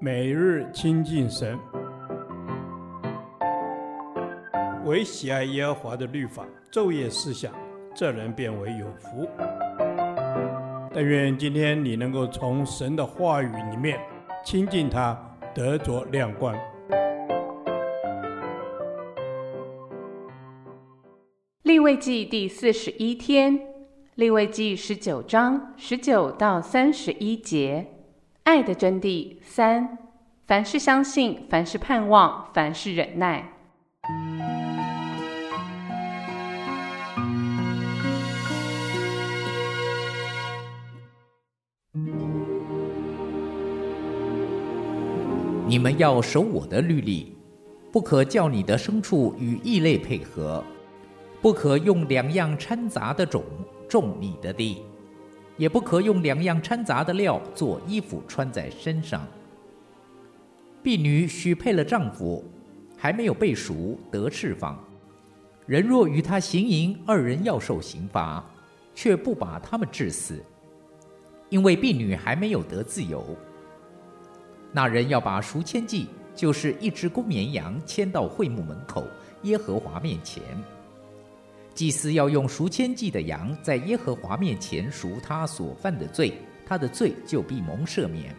每日亲近神，唯喜爱耶和华的律法，昼夜思想，这人便为有福。但愿今天你能够从神的话语里面亲近他，得着亮光。立位记第四十一天，立位记十九章十九到三十一节。爱的真谛三：凡事相信，凡事盼望，凡事忍耐。你们要守我的律例，不可叫你的牲畜与异类配合，不可用两样掺杂的种种你的地。也不可用两样掺杂的料做衣服穿在身上。婢女许配了丈夫，还没有被赎得释放。人若与他行淫，二人要受刑罚，却不把他们治死，因为婢女还没有得自由。那人要把赎愆祭，就是一只公绵羊，牵到会幕门口耶和华面前。祭司要用赎愆祭的羊，在耶和华面前赎他所犯的罪，他的罪就必蒙赦免。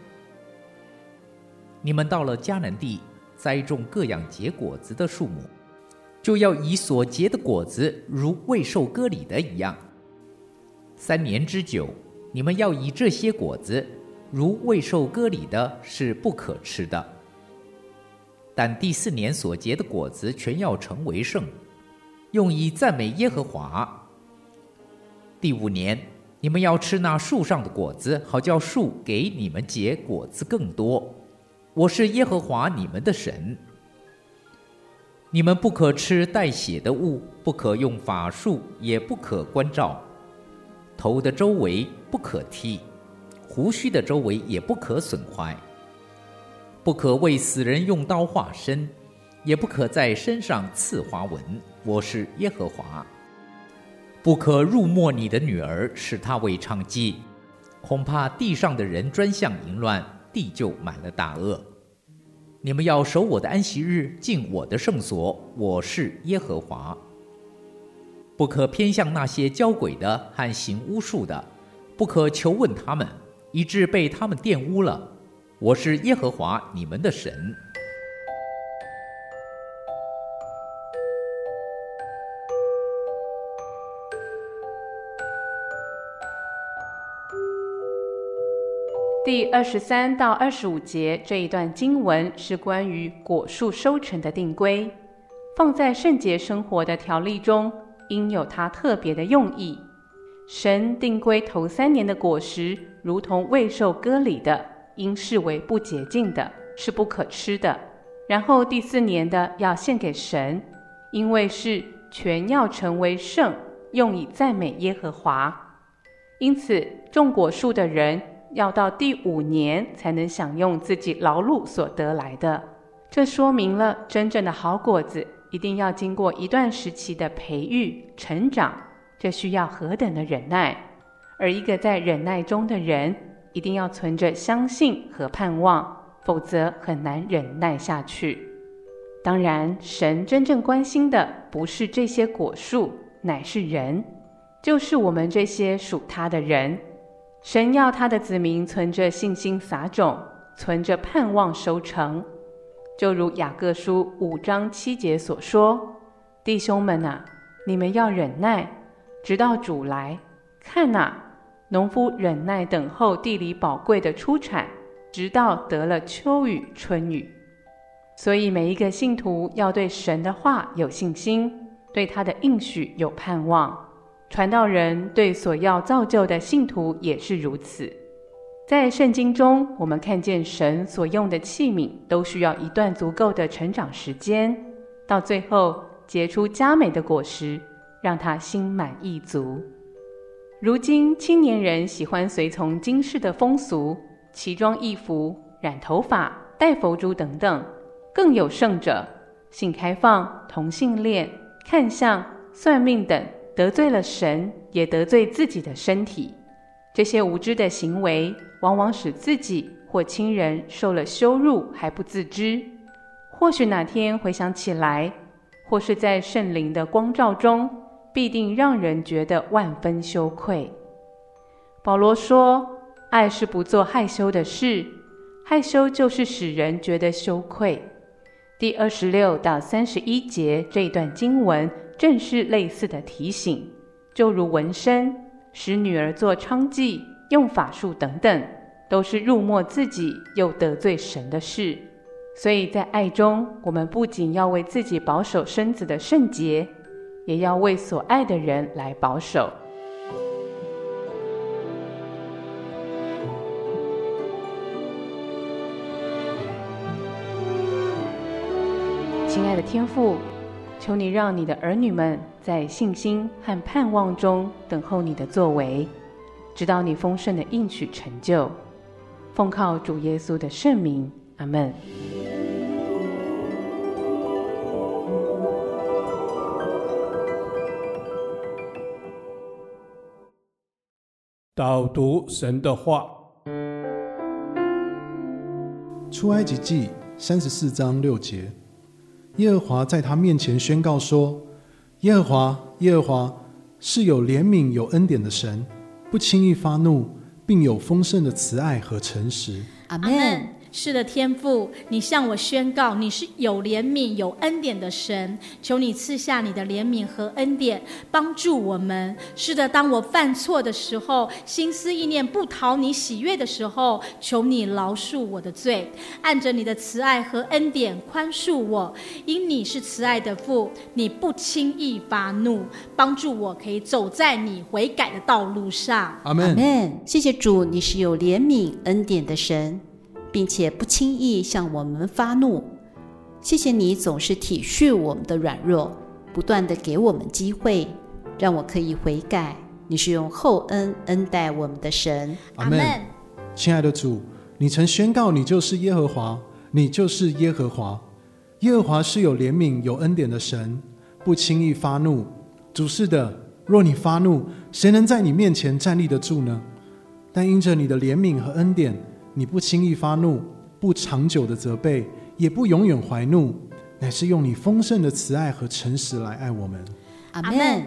你们到了迦南地，栽种各样结果子的树木，就要以所结的果子如未受割礼的一样。三年之久，你们要以这些果子，如未受割礼的，是不可吃的。但第四年所结的果子，全要成为圣。用以赞美耶和华。第五年，你们要吃那树上的果子，好叫树给你们结果子更多。我是耶和华你们的神。你们不可吃带血的物，不可用法术，也不可观照。头的周围不可剃，胡须的周围也不可损坏。不可为死人用刀划身。也不可在身上刺花纹。我是耶和华。不可入没你的女儿，使她为娼妓，恐怕地上的人专项淫乱，地就满了大恶。你们要守我的安息日，进我的圣所。我是耶和华。不可偏向那些交鬼的和行巫术的，不可求问他们，以致被他们玷污了。我是耶和华你们的神。第二十三到二十五节这一段经文是关于果树收成的定规，放在圣洁生活的条例中，应有它特别的用意。神定规头三年的果实，如同未受割礼的，应视为不洁净的，是不可吃的。然后第四年的要献给神，因为是全要成为圣，用以赞美耶和华。因此种果树的人，要到第五年才能享用自己劳碌所得来的，这说明了真正的好果子一定要经过一段时期的培育成长，这需要何等的忍耐！而一个在忍耐中的人，一定要存着相信和盼望，否则很难忍耐下去。当然，神真正关心的不是这些果树，乃是人，就是我们这些属他的人。神要他的子民存着信心撒种，存着盼望收成，就如雅各书五章七节所说：“弟兄们呐，你们要忍耐，直到主来。看呐，农夫忍耐等候地里宝贵的出产，直到得了秋雨春雨。所以每一个信徒要对神的话有信心，对他的应许有盼望。”传道人对所要造就的信徒也是如此。在圣经中，我们看见神所用的器皿都需要一段足够的成长时间，到最后结出佳美的果实，让他心满意足。如今青年人喜欢随从今世的风俗，奇装异服、染头发、戴佛珠等等；更有甚者，性开放、同性恋、看相、算命等。得罪了神，也得罪自己的身体。这些无知的行为，往往使自己或亲人受了羞辱还不自知，或许哪天回想起来，或是在圣灵的光照中，必定让人觉得万分羞愧。保罗说：“爱是不做害羞的事，害羞就是使人觉得羞愧。”第二十六到三十一节这一段经文正是类似的提醒，就如纹身、使女儿做娼妓、用法术等等，都是辱没自己又得罪神的事。所以在爱中，我们不仅要为自己保守身子的圣洁，也要为所爱的人来保守。亲爱的天父，求你让你的儿女们在信心和盼望中等候你的作为，直到你丰盛的应许成就。奉靠主耶稣的圣名，阿门。导读神的话，出埃及记三十四章六节。耶和华在他面前宣告说：“耶和华，耶和华是有怜悯、有恩典的神，不轻易发怒，并有丰盛的慈爱和诚实。”阿门。是的，天父，你向我宣告，你是有怜悯、有恩典的神。求你赐下你的怜悯和恩典，帮助我们。是的，当我犯错的时候，心思意念不讨你喜悦的时候，求你饶恕我的罪，按着你的慈爱和恩典宽恕我。因你是慈爱的父，你不轻易发怒，帮助我可以走在你悔改的道路上。阿门。阿门。谢谢主，你是有怜悯、恩典的神。并且不轻易向我们发怒，谢谢你总是体恤我们的软弱，不断的给我们机会，让我可以悔改。你是用厚恩恩待我们的神。阿门。亲爱的主，你曾宣告你就是耶和华，你就是耶和华。耶和华是有怜悯、有恩典的神，不轻易发怒。主是的，若你发怒，谁能在你面前站立得住呢？但因着你的怜悯和恩典。你不轻易发怒，不长久的责备，也不永远怀怒，乃是用你丰盛的慈爱和诚实来爱我们。阿门。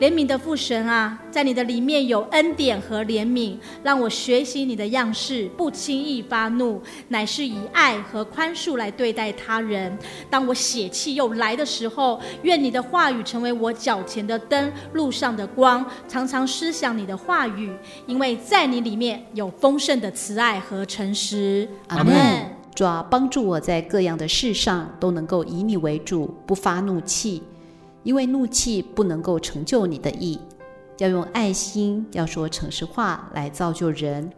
怜悯的父神啊，在你的里面有恩典和怜悯，让我学习你的样式，不轻易发怒，乃是以爱和宽恕来对待他人。当我血气又来的时候，愿你的话语成为我脚前的灯，路上的光，常常思想你的话语，因为在你里面有丰盛的慈爱和诚实。阿门。主啊，帮助我在各样的事上都能够以你为主，不发怒气。因为怒气不能够成就你的意，要用爱心，要说诚实话来造就人。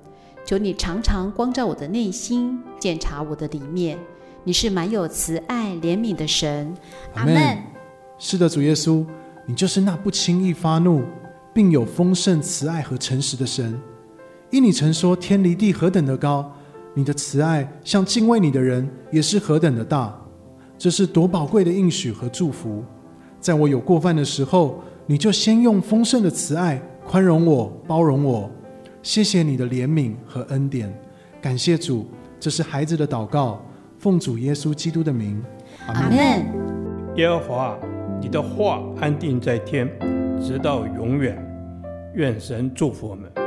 求你常常光照我的内心，检查我的里面。你是满有慈爱怜悯的神。阿门。是的，主耶稣，你就是那不轻易发怒，并有丰盛慈爱和诚实的神。因你曾说天离地何等的高，你的慈爱向敬畏你的人也是何等的大。这是多宝贵的应许和祝福。在我有过犯的时候，你就先用丰盛的慈爱宽容我、包容我。谢谢你的怜悯和恩典，感谢主。这是孩子的祷告，奉主耶稣基督的名，阿门。耶和华，你的话安定在天，直到永远。愿神祝福我们。